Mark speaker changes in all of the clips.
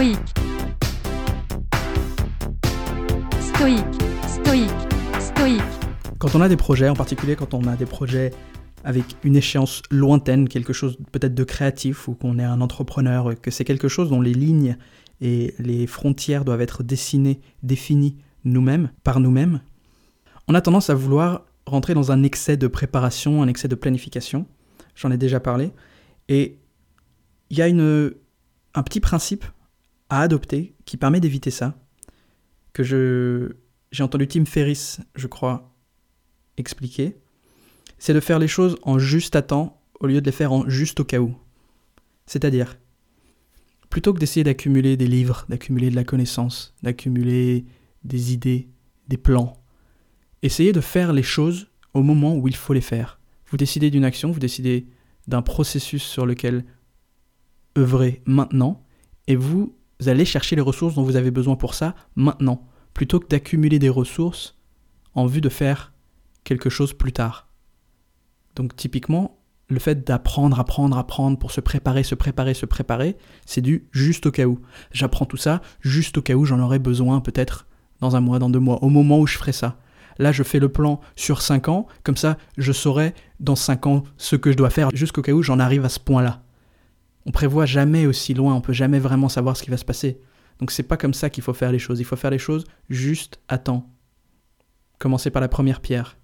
Speaker 1: stoïque, stoïque, stoïque, stoïque.
Speaker 2: Quand on a des projets, en particulier quand on a des projets avec une échéance lointaine, quelque chose peut-être de créatif, ou qu'on est un entrepreneur, que c'est quelque chose dont les lignes et les frontières doivent être dessinées, définies nous-mêmes, par nous-mêmes, on a tendance à vouloir rentrer dans un excès de préparation, un excès de planification. J'en ai déjà parlé. Et il y a un petit principe à adopter qui permet d'éviter ça, que je, j'ai entendu Tim Ferriss, je crois, expliquer. C'est de faire les choses en juste à temps au lieu de les faire en juste au cas où. C'est-à-dire, plutôt que d'essayer d'accumuler des livres, d'accumuler de la connaissance, d'accumuler des idées, des plans, essayez de faire les choses au moment où il faut les faire. Vous décidez d'une action, vous décidez d'un processus sur lequel œuvrer maintenant, et vous allez chercher les ressources dont vous avez besoin pour ça maintenant, plutôt que d'accumuler des ressources en vue de faire quelque chose plus tard. Donc typiquement, le fait d'apprendre, apprendre, apprendre pour se préparer, se préparer, se préparer, c'est du juste au cas où. J'apprends tout ça juste au cas où j'en aurai besoin peut-être dans un mois, dans deux mois, au moment où je ferai ça. Là, je fais le plan sur cinq ans, comme ça, je saurai dans cinq ans ce que je dois faire jusqu'au cas où j'en arrive à ce point-là. On prévoit jamais aussi loin, on peut jamais vraiment savoir ce qui va se passer. Donc c'est pas comme ça qu'il faut faire les choses. Il faut faire les choses juste à temps. Commencer par la première pierre.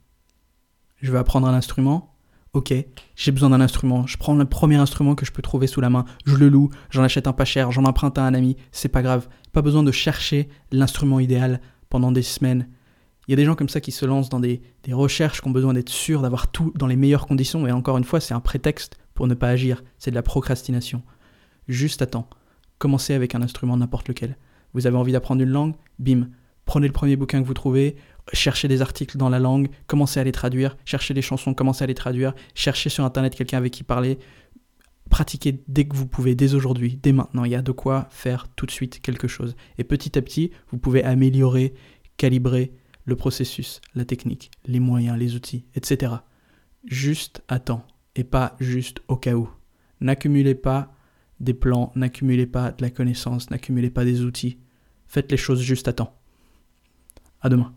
Speaker 2: Je veux apprendre un instrument. Ok, j'ai besoin d'un instrument. Je prends le premier instrument que je peux trouver sous la main. Je le loue. J'en achète un pas cher. J'en emprunte à un ami. C'est pas grave. Pas besoin de chercher l'instrument idéal pendant des semaines. Il y a des gens comme ça qui se lancent dans des, des recherches qui ont besoin d'être sûrs d'avoir tout dans les meilleures conditions. Et encore une fois, c'est un prétexte pour ne pas agir, c'est de la procrastination. Juste temps. Commencez avec un instrument n'importe lequel. Vous avez envie d'apprendre une langue? Bim. Prenez le premier bouquin que vous trouvez, cherchez des articles dans la langue, commencez à les traduire, cherchez des chansons, commencez à les traduire, cherchez sur internet quelqu'un avec qui parler. Pratiquez dès que vous pouvez, dès aujourd'hui, dès maintenant. Il y a de quoi faire tout de suite quelque chose. Et petit à petit, vous pouvez améliorer, calibrer le processus, la technique, les moyens, les outils, etc. Juste à et pas juste au cas où. N'accumulez pas des plans, n'accumulez pas de la connaissance, n'accumulez pas des outils. Faites les choses juste à temps. À demain.